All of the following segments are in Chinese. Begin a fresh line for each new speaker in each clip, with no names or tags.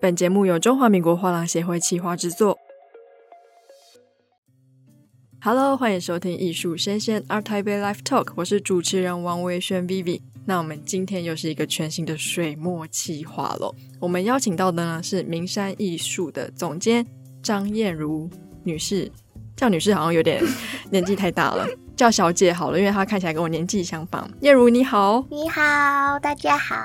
本节目由中华民国画廊协会企划制作。Hello，欢迎收听艺术声鲜 ART TAIPEI Live Talk，我是主持人王维轩 Vivi。那我们今天又是一个全新的水墨企划喽。我们邀请到的呢是名山艺术的总监张燕如女士，叫女士好像有点年纪太大了，叫小姐好了，因为她看起来跟我年纪相仿。彦如你好，
你好，大家好，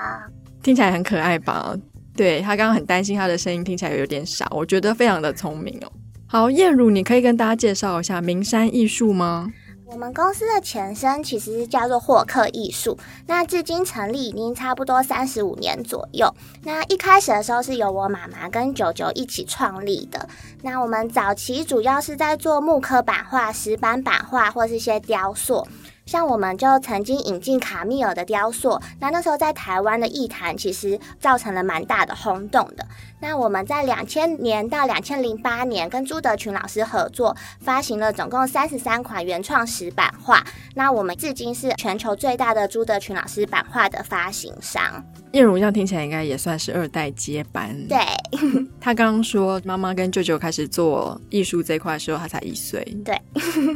听起来很可爱吧？对，他刚刚很担心他的声音听起来有点傻，我觉得非常的聪明哦。好，彦如，你可以跟大家介绍一下名山艺术吗？
我们公司的前身其实是叫做霍克艺术，那至今成立已经差不多三十五年左右。那一开始的时候是由我妈妈跟舅舅一起创立的。那我们早期主要是在做木刻版画、石板版画或是一些雕塑。像我们就曾经引进卡米尔的雕塑，那那时候在台湾的艺坛其实造成了蛮大的轰动的。那我们在两千年到两千零八年跟朱德群老师合作，发行了总共三十三款原创石版画。那我们至今是全球最大的朱德群老师版画的发行商。
彦如这样听起来应该也算是二代接班。
对，
他刚刚说妈妈跟舅舅开始做艺术这一块的时候，他才一岁。
对，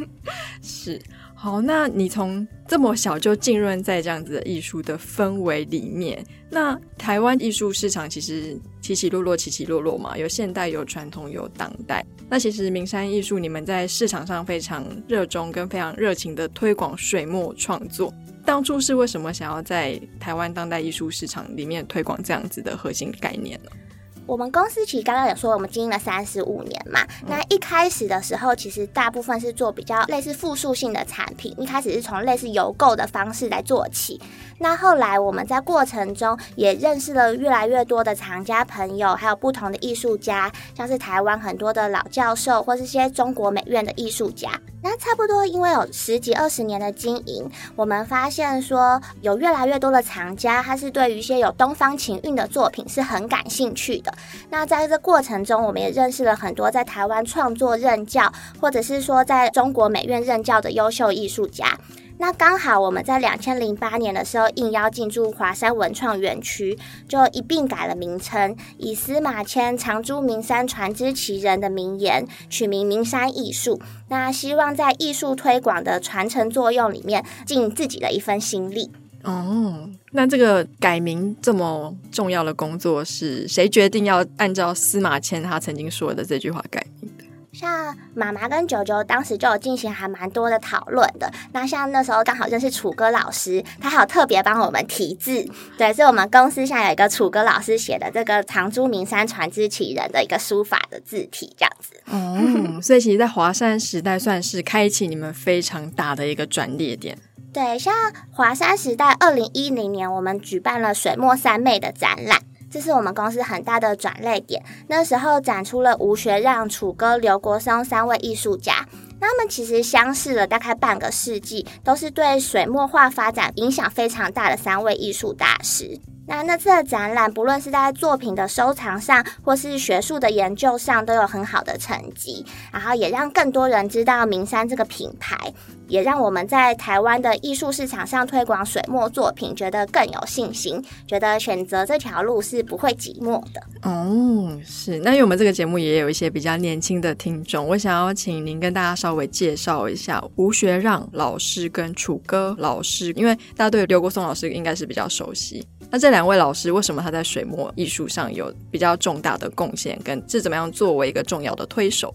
是。好，那你从这么小就浸润在这样子的艺术的氛围里面，那台湾艺术市场其实起起落落，起起落落嘛，有现代，有传统，有当代。那其实名山艺术，你们在市场上非常热衷跟非常热情的推广水墨创作，当初是为什么想要在台湾当代艺术市场里面推广这样子的核心概念呢？
我们公司其实刚刚有说，我们经营了三十五年嘛。那一开始的时候，其实大部分是做比较类似复数性的产品，一开始是从类似邮购的方式来做起。那后来我们在过程中也认识了越来越多的藏家朋友，还有不同的艺术家，像是台湾很多的老教授，或是些中国美院的艺术家。那差不多因为有十几二十年的经营，我们发现说有越来越多的藏家，他是对于一些有东方情韵的作品是很感兴趣的。那在这过程中，我们也认识了很多在台湾创作任教，或者是说在中国美院任教的优秀艺术家。那刚好我们在两千零八年的时候应邀进驻华山文创园区，就一并改了名称，以司马迁“长诸名山，传之其人”的名言取名名山艺术。那希望在艺术推广的传承作用里面尽自己的一份心力。
哦，那这个改名这么重要的工作是谁决定要按照司马迁他曾经说的这句话改？
像妈妈跟九九当时就有进行还蛮多的讨论的。那像那时候刚好认识楚歌老师，他还有特别帮我们题字。对，所以我们公司现在有一个楚歌老师写的这个“藏诸名山，传之其人”的一个书法的字体，这样子。
哦，所以其实，在华山时代算是开启你们非常大的一个转捩点。
对，像华山时代，二零一零年我们举办了水墨三昧的展览，这是我们公司很大的转捩点。那时候展出了吴学让、楚歌、刘国松三位艺术家，他们其实相识了大概半个世纪，都是对水墨画发展影响非常大的三位艺术大师。那那次的展览，不论是在作品的收藏上，或是学术的研究上，都有很好的成绩，然后也让更多人知道名山这个品牌，也让我们在台湾的艺术市场上推广水墨作品，觉得更有信心，觉得选择这条路是不会寂寞的。
哦，是。那因为我们这个节目也有一些比较年轻的听众，我想要请您跟大家稍微介绍一下吴学让老师跟楚歌老师，因为大家对刘国松老师应该是比较熟悉。那这两位老师为什么他在水墨艺术上有比较重大的贡献，跟是怎么样作为一个重要的推手？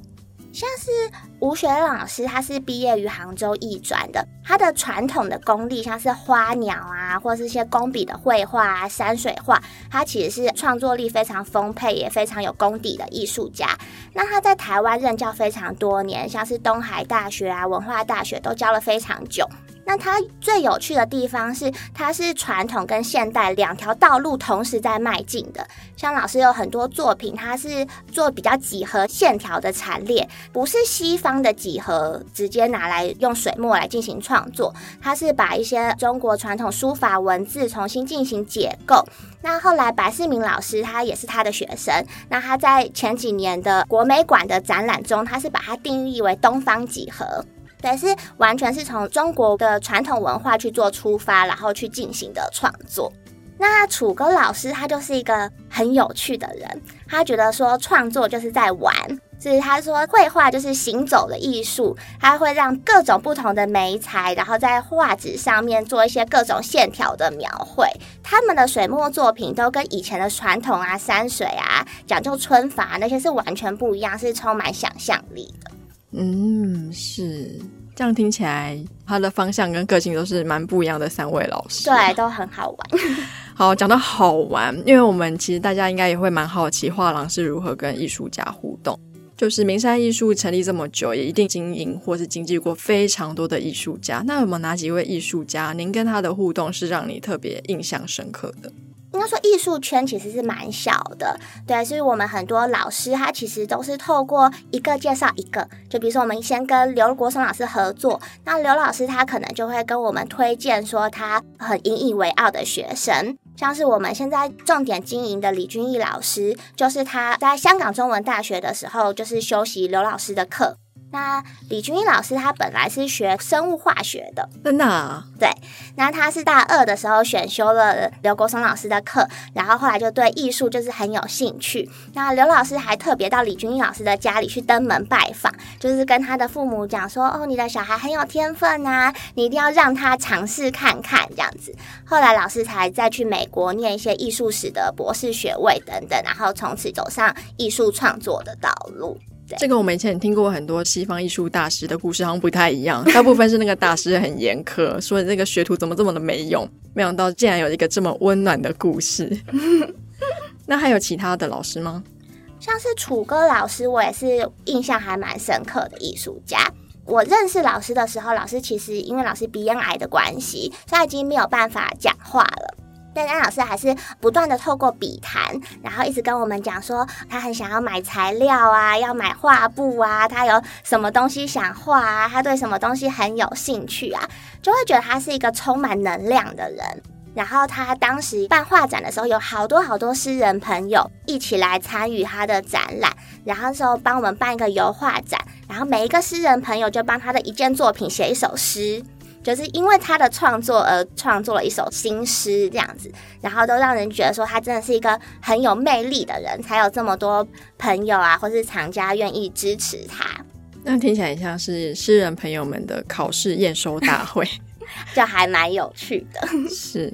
像是吴学让老师，他是毕业于杭州艺专的，他的传统的功力像是花鸟啊，或是一些工笔的绘画啊、山水画，他其实是创作力非常丰沛，也非常有功底的艺术家。那他在台湾任教非常多年，像是东海大学啊、文化大学都教了非常久。那他最有趣的地方是，他是传统跟现代两条道路同时在迈进的。像老师有很多作品，他是做比较几何线条的陈列，不是西方的几何直接拿来用水墨来进行创作，他是把一些中国传统书法文字重新进行解构。那后来白世明老师他也是他的学生，那他在前几年的国美馆的展览中，他是把它定义为东方几何。对，是完全是从中国的传统文化去做出发，然后去进行的创作。那楚歌老师他就是一个很有趣的人，他觉得说创作就是在玩，所以他说绘画就是行走的艺术，他会让各种不同的媒材，然后在画纸上面做一些各种线条的描绘。他们的水墨作品都跟以前的传统啊山水啊讲究皴法那些是完全不一样，是充满想象力的。
嗯，是。这样听起来，他的方向跟个性都是蛮不一样的三位老师，
对，都很好玩。
好，讲到好玩，因为我们其实大家应该也会蛮好奇，画廊是如何跟艺术家互动。就是名山艺术成立这么久，也一定经营或是经纪过非常多的艺术家。那有没有哪几位艺术家，您跟他的互动是让你特别印象深刻的？
应该说，艺术圈其实是蛮小的，对，所以我们很多老师他其实都是透过一个介绍一个，就比如说我们先跟刘国松老师合作，那刘老师他可能就会跟我们推荐说他很引以为傲的学生，像是我们现在重点经营的李君毅老师，就是他在香港中文大学的时候就是修习刘老师的课。那李君英老师他本来是学生物化学的，
真的啊？
对，那他是大二的时候选修了刘国松老师的课，然后后来就对艺术就是很有兴趣。那刘老师还特别到李君英老师的家里去登门拜访，就是跟他的父母讲说：“哦，你的小孩很有天分啊，你一定要让他尝试看看这样子。”后来老师才再去美国念一些艺术史的博士学位等等，然后从此走上艺术创作的道路。
这个我们以前听过很多西方艺术大师的故事，好像不太一样。大部分是那个大师很严苛，说这个学徒怎么这么的没用。没想到竟然有一个这么温暖的故事。那还有其他的老师吗？
像是楚歌老师，我也是印象还蛮深刻的艺术家。我认识老师的时候，老师其实因为老师鼻咽癌的关系，所以他已经没有办法讲话了。但安老师还是不断的透过笔谈，然后一直跟我们讲说，他很想要买材料啊，要买画布啊，他有什么东西想画啊，他对什么东西很有兴趣啊，就会觉得他是一个充满能量的人。然后他当时办画展的时候，有好多好多诗人朋友一起来参与他的展览，然后说帮我们办一个油画展，然后每一个诗人朋友就帮他的一件作品写一首诗。就是因为他的创作而创作了一首新诗，这样子，然后都让人觉得说他真的是一个很有魅力的人，才有这么多朋友啊，或是藏家愿意支持他。
那听起来像是诗人朋友们的考试验收大会，
就还蛮有趣的。
是。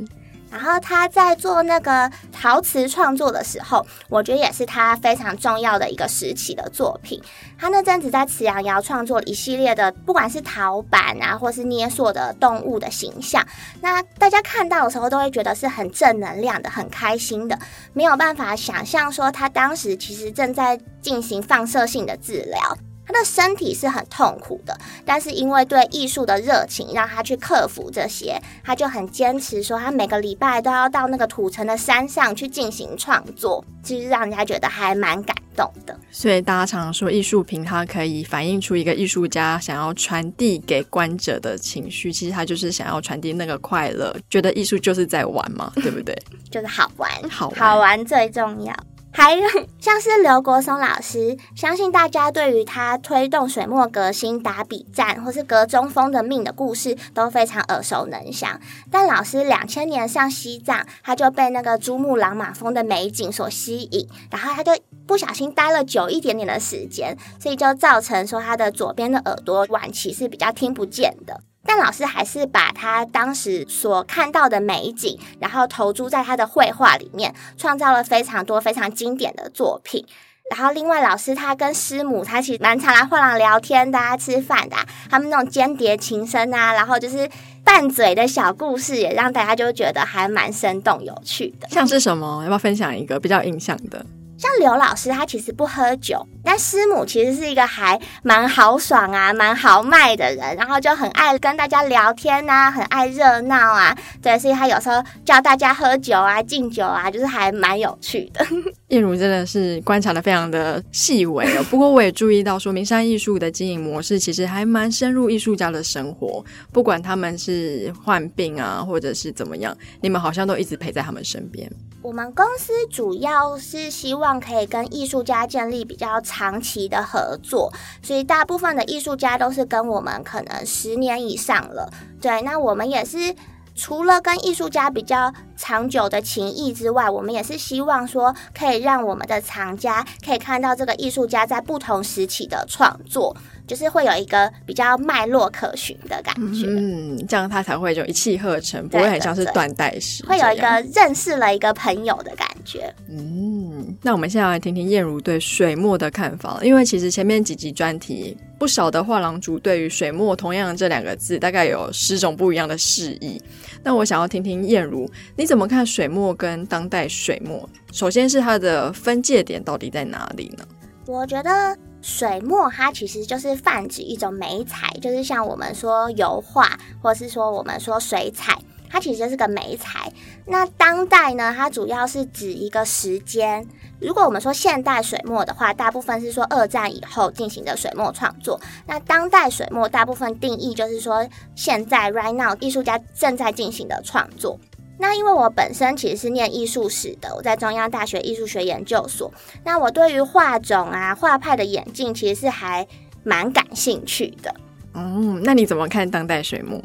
然后他在做那个陶瓷创作的时候，我觉得也是他非常重要的一个时期的作品。他那阵子在慈阳窑创作一系列的，不管是陶板啊，或是捏塑的动物的形象，那大家看到的时候都会觉得是很正能量的，很开心的，没有办法想象说他当时其实正在进行放射性的治疗。他的身体是很痛苦的，但是因为对艺术的热情，让他去克服这些，他就很坚持说，他每个礼拜都要到那个土城的山上去进行创作，其实让人家觉得还蛮感动的。
所以大家常常说，艺术品它可以反映出一个艺术家想要传递给观者的情绪，其实他就是想要传递那个快乐，觉得艺术就是在玩嘛，对不对？
就是好玩，
好玩，
好玩最重要。还有 像是刘国松老师，相信大家对于他推动水墨革新、打笔战或是革中锋的命的故事都非常耳熟能详。但老师两千年上西藏，他就被那个珠穆朗玛峰的美景所吸引，然后他就不小心待了久一点点的时间，所以就造成说他的左边的耳朵晚期是比较听不见的。但老师还是把他当时所看到的美景，然后投注在他的绘画里面，创造了非常多非常经典的作品。然后另外，老师他跟师母，他其实蛮常来画廊聊天的啊，吃饭的啊，他们那种间谍情深啊，然后就是拌嘴的小故事，也让大家就觉得还蛮生动有趣的。
像是什么？要不要分享一个比较印象的？
像刘老师，他其实不喝酒，但师母其实是一个还蛮豪爽啊、蛮豪迈的人，然后就很爱跟大家聊天啊，很爱热闹啊，对，所以他有时候叫大家喝酒啊、敬酒啊，就是还蛮有趣的。
彦如真的是观察的非常的细微哦，不过我也注意到说，名山艺术的经营模式其实还蛮深入艺术家的生活，不管他们是患病啊，或者是怎么样，你们好像都一直陪在他们身边。
我们公司主要是希望可以跟艺术家建立比较长期的合作，所以大部分的艺术家都是跟我们可能十年以上了。对，那我们也是除了跟艺术家比较长久的情谊之外，我们也是希望说，可以让我们的藏家可以看到这个艺术家在不同时期的创作，就是会有一个比较脉络可循的感觉。
嗯，这样他才会就一气呵成，不会很像是断代史，
会有一个认识了一个朋友的感觉。
嗯，那我们现在来听听燕如对水墨的看法，因为其实前面几集专题不少的画廊主对于水墨同样这两个字，大概有十种不一样的释义。那我想要听听燕如，你怎么看水墨跟当代水墨？首先是它的分界点到底在哪里呢？
我觉得水墨它其实就是泛指一种媒材，就是像我们说油画，或是说我们说水彩，它其实是个媒材。那当代呢，它主要是指一个时间。如果我们说现代水墨的话，大部分是说二战以后进行的水墨创作。那当代水墨大部分定义就是说现在 right now 艺术家正在进行的创作。那因为我本身其实是念艺术史的，我在中央大学艺术学研究所。那我对于画种啊、画派的演进，其实是还蛮感兴趣的。
嗯，那你怎么看当代水墨？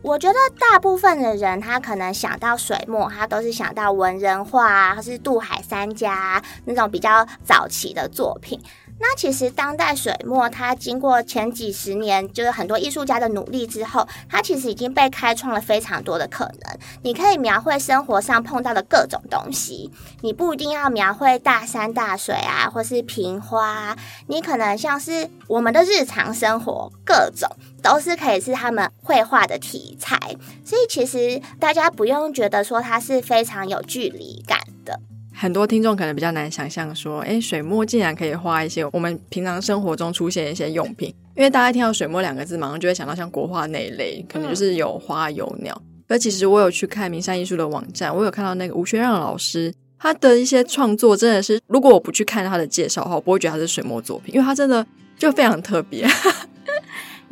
我觉得大部分的人，他可能想到水墨，他都是想到文人画啊，或是渡海三家啊，那种比较早期的作品。那其实当代水墨，它经过前几十年，就是很多艺术家的努力之后，它其实已经被开创了非常多的可能。你可以描绘生活上碰到的各种东西，你不一定要描绘大山大水啊，或是瓶花，你可能像是我们的日常生活，各种都是可以是他们绘画的题材。所以其实大家不用觉得说它是非常有距离感的。
很多听众可能比较难想象，说，哎，水墨竟然可以画一些我们平常生活中出现一些用品，因为大家听到水墨两个字，马上就会想到像国画那一类，可能就是有花有鸟。而其实我有去看名山艺术的网站，我有看到那个吴学让老师他的一些创作，真的是如果我不去看他的介绍的话，我不会觉得他是水墨作品，因为他真的就非常特别。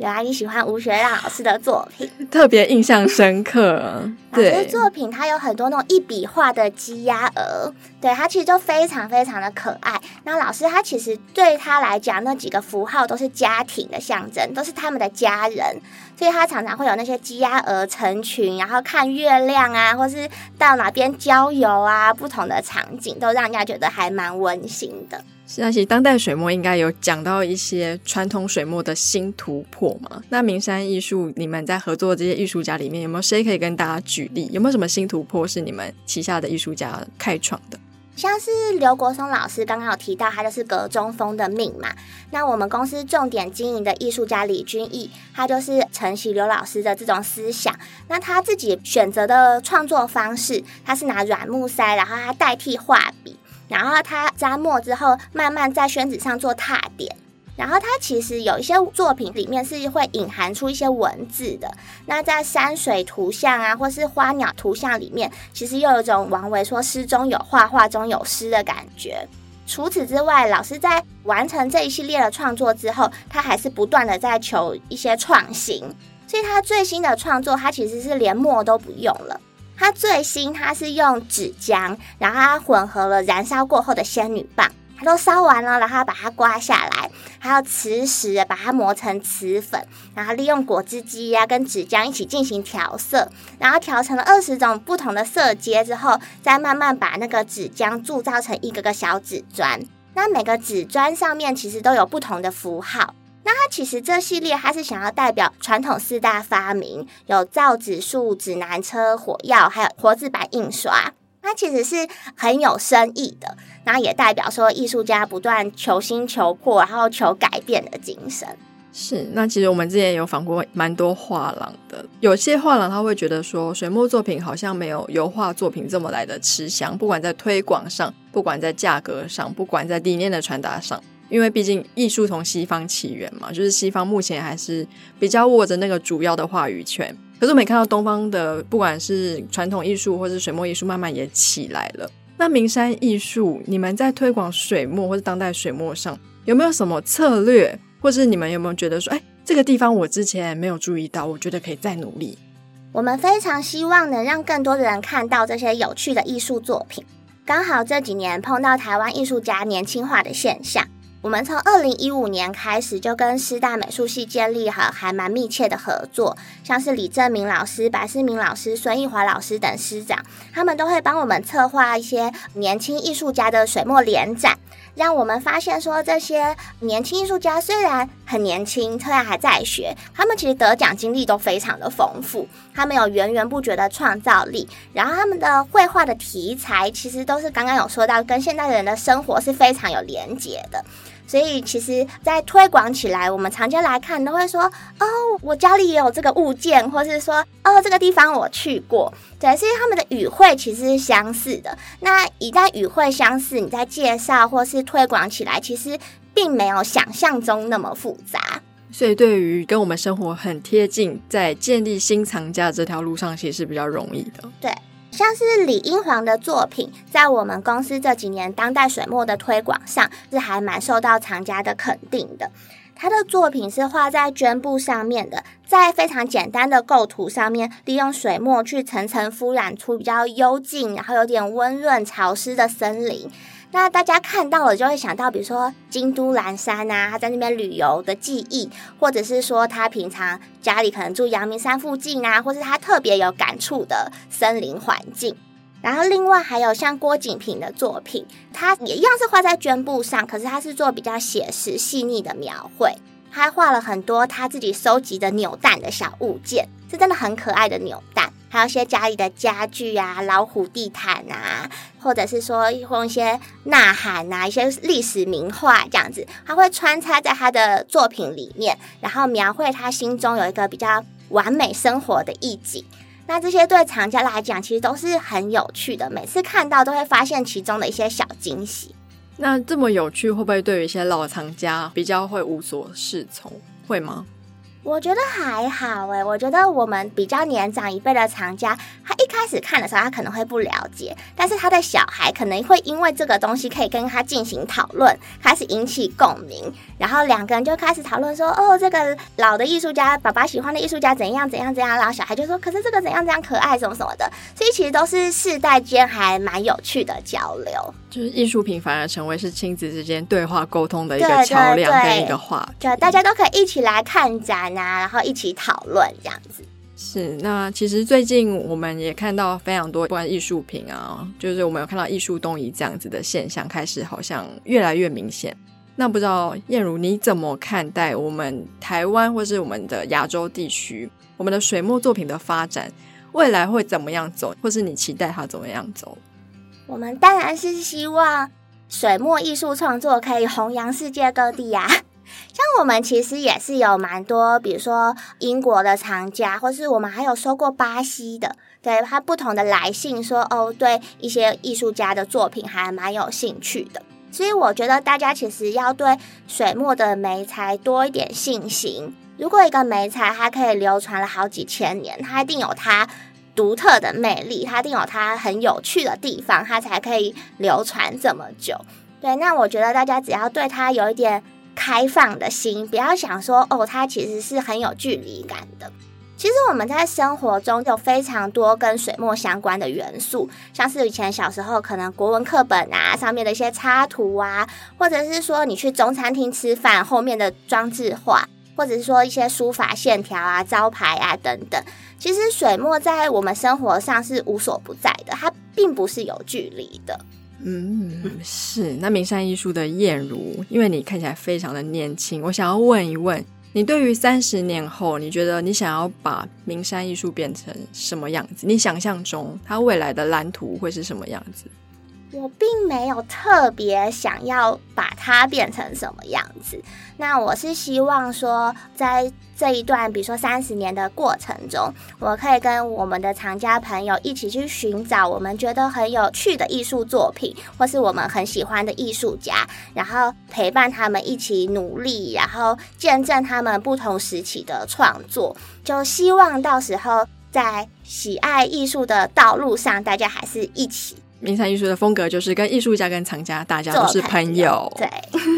有啊，你喜欢吴学亮老师的作品，
特别印象深刻。对，
老师的作品它有很多那种一笔画的鸡鸭鹅，对，他其实就非常非常的可爱。那老师他其实对他来讲，那几个符号都是家庭的象征，都是他们的家人，所以他常常会有那些鸡鸭鹅成群，然后看月亮啊，或是到哪边郊游啊，不同的场景都让人家觉得还蛮温馨的。
是啊，其实当代水墨应该有讲到一些传统水墨的新突破嘛。那名山艺术，你们在合作的这些艺术家里面，有没有谁可以跟大家举例？有没有什么新突破是你们旗下的艺术家开创的？
像是刘国松老师刚刚有提到，他就是格中风的命嘛。那我们公司重点经营的艺术家李君毅，他就是承袭刘老师的这种思想。那他自己选择的创作方式，他是拿软木塞，然后他代替画笔。然后他沾墨之后，慢慢在宣纸上做拓点。然后他其实有一些作品里面是会隐含出一些文字的。那在山水图像啊，或是花鸟图像里面，其实又有一种王维说“诗中有画，画中有诗”的感觉。除此之外，老师在完成这一系列的创作之后，他还是不断的在求一些创新。所以他最新的创作，他其实是连墨都不用了。它最新，它是用纸浆，然后它混合了燃烧过后的仙女棒，它都烧完了，然后把它刮下来，还有磁石把它磨成磁粉，然后利用果汁机啊跟纸浆一起进行调色，然后调成了二十种不同的色阶之后，再慢慢把那个纸浆铸造成一个个小纸砖，那每个纸砖上面其实都有不同的符号。那它其实这系列它是想要代表传统四大发明，有造纸术、指南车、火药，还有活字版印刷。它其实是很有深意的，那也代表说艺术家不断求新求破，然后求改变的精神。
是，那其实我们之前有访过蛮多画廊的，有些画廊他会觉得说，水墨作品好像没有油画作品这么来的吃香，不管在推广上，不管在价格上，不管在理念的传达上。因为毕竟艺术从西方起源嘛，就是西方目前还是比较握着那个主要的话语权。可是我们看到东方的，不管是传统艺术或是水墨艺术，慢慢也起来了。那名山艺术，你们在推广水墨或是当代水墨上，有没有什么策略，或是你们有没有觉得说，哎，这个地方我之前没有注意到，我觉得可以再努力？
我们非常希望能让更多的人看到这些有趣的艺术作品。刚好这几年碰到台湾艺术家年轻化的现象。我们从二零一五年开始就跟师大美术系建立好还蛮密切的合作，像是李正明老师、白思明老师、孙艺华老师等师长，他们都会帮我们策划一些年轻艺术家的水墨联展，让我们发现说，这些年轻艺术家虽然很年轻，虽然还在学，他们其实得奖经历都非常的丰富，他们有源源不绝的创造力，然后他们的绘画的题材其实都是刚刚有说到，跟现代人的生活是非常有连结的。所以，其实，在推广起来，我们常见来看都会说：“哦，我家里也有这个物件，或是说，哦，这个地方我去过。”对，所以他们的语汇其实是相似的。那一旦语汇相似，你在介绍或是推广起来，其实并没有想象中那么复杂。
所以，对于跟我们生活很贴近，在建立新藏家这条路上，其实是比较容易的。
对。像是李英皇的作品，在我们公司这几年当代水墨的推广上，是还蛮受到藏家的肯定的。他的作品是画在绢布上面的，在非常简单的构图上面，利用水墨去层层敷染出比较幽静，然后有点温润潮湿的森林。那大家看到了就会想到，比如说京都岚山啊，他在那边旅游的记忆，或者是说他平常家里可能住阳明山附近啊，或是他特别有感触的森林环境。然后另外还有像郭景平的作品，他也一样是画在绢布上，可是他是做比较写实细腻的描绘，他画了很多他自己收集的扭蛋的小物件，是真的很可爱的扭。还有一些家里的家具啊，老虎地毯啊，或者是说用一些呐喊啊，一些历史名画这样子，他会穿插在他的作品里面，然后描绘他心中有一个比较完美生活的意境。那这些对藏家来讲，其实都是很有趣的，每次看到都会发现其中的一些小惊喜。
那这么有趣，会不会对于一些老藏家比较会无所适从？会吗？
我觉得还好诶，我觉得我们比较年长一辈的藏家，他一开始看的时候，他可能会不了解，但是他的小孩可能会因为这个东西可以跟他进行讨论，开始引起共鸣，然后两个人就开始讨论说，哦，这个老的艺术家，爸爸喜欢的艺术家怎样怎样怎样，然后小孩就说，可是这个怎样怎样可爱，什么什么的，所以其实都是世代间还蛮有趣的交流，
就是艺术品反而成为是亲子之间对话沟通的一个桥梁跟一个话题，
对，大家都可以一起来看展啊。然后一起讨论这样子。
是，那其实最近我们也看到非常多关于艺术品啊，就是我们有看到艺术东移这样子的现象，开始好像越来越明显。那不知道燕如你怎么看待我们台湾或是我们的亚洲地区，我们的水墨作品的发展，未来会怎么样走，或是你期待它怎么样走？
我们当然是希望水墨艺术创作可以弘扬世界各地呀、啊。像我们其实也是有蛮多，比如说英国的藏家，或是我们还有收过巴西的，对，他不同的来信说，哦，对一些艺术家的作品还蛮有兴趣的。所以我觉得大家其实要对水墨的媒材多一点信心。如果一个媒材它可以流传了好几千年，它一定有它独特的魅力，它一定有它很有趣的地方，它才可以流传这么久。对，那我觉得大家只要对它有一点。开放的心，不要想说哦，它其实是很有距离感的。其实我们在生活中有非常多跟水墨相关的元素，像是以前小时候可能国文课本啊上面的一些插图啊，或者是说你去中餐厅吃饭后面的装置画，或者是说一些书法线条啊、招牌啊等等。其实水墨在我们生活上是无所不在的，它并不是有距离的。
嗯，是。那名山艺术的燕如，因为你看起来非常的年轻，我想要问一问你，对于三十年后，你觉得你想要把名山艺术变成什么样子？你想象中它未来的蓝图会是什么样子？
我并没有特别想要把它变成什么样子。那我是希望说，在这一段，比如说三十年的过程中，我可以跟我们的藏家朋友一起去寻找我们觉得很有趣的艺术作品，或是我们很喜欢的艺术家，然后陪伴他们一起努力，然后见证他们不同时期的创作。就希望到时候在喜爱艺术的道路上，大家还是一起。
名山艺术的风格就是跟艺术家跟藏家，大家都是朋友。
对，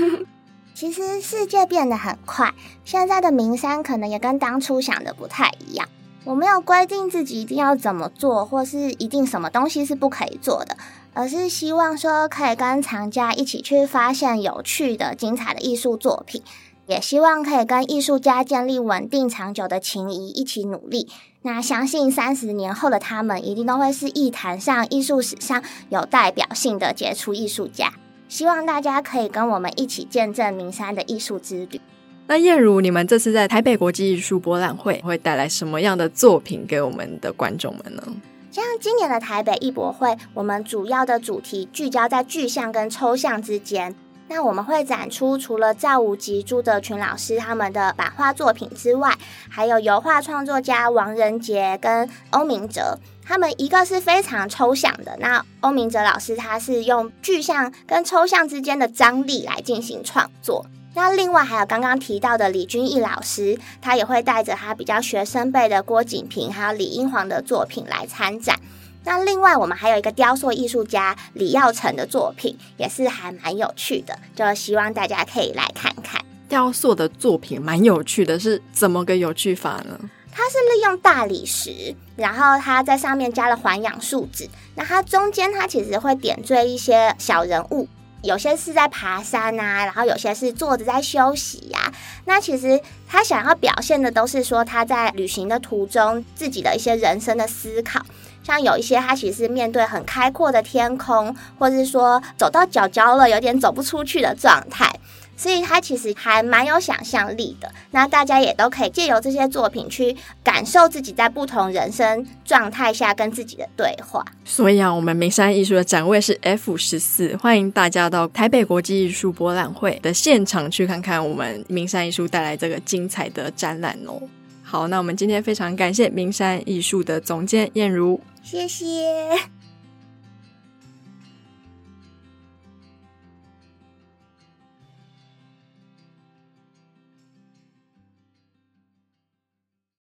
其实世界变得很快，现在的名山可能也跟当初想的不太一样。我没有规定自己一定要怎么做，或是一定什么东西是不可以做的。而是希望说可以跟藏家一起去发现有趣的、精彩的艺术作品，也希望可以跟艺术家建立稳定长久的情谊，一起努力。那相信三十年后的他们，一定都会是艺坛上艺术史上有代表性的杰出艺术家。希望大家可以跟我们一起见证名山的艺术之旅。
那燕如，你们这次在台北国际艺术博览会会带来什么样的作品给我们的观众们呢？
像今年的台北艺博会，我们主要的主题聚焦在具象跟抽象之间。那我们会展出除了赵无极、朱德群老师他们的版画作品之外，还有油画创作家王仁杰跟欧明哲，他们一个是非常抽象的，那欧明哲老师他是用具象跟抽象之间的张力来进行创作。那另外还有刚刚提到的李君毅老师，他也会带着他比较学生辈的郭景平还有李英煌的作品来参展。那另外我们还有一个雕塑艺术家李耀成的作品，也是还蛮有趣的，就希望大家可以来看看。
雕塑的作品蛮有趣的，是怎么个有趣法呢？
它是利用大理石，然后它在上面加了环氧树脂，那它中间它其实会点缀一些小人物。有些是在爬山啊，然后有些是坐着在休息呀、啊。那其实他想要表现的都是说他在旅行的途中自己的一些人生的思考。像有一些他其实面对很开阔的天空，或者是说走到脚脚了，有点走不出去的状态。所以他其实还蛮有想象力的，那大家也都可以借由这些作品去感受自己在不同人生状态下跟自己的对话。
所以啊，我们名山艺术的展位是 F 十四，欢迎大家到台北国际艺术博览会的现场去看看我们名山艺术带来这个精彩的展览哦。好，那我们今天非常感谢名山艺术的总监燕如，
谢谢。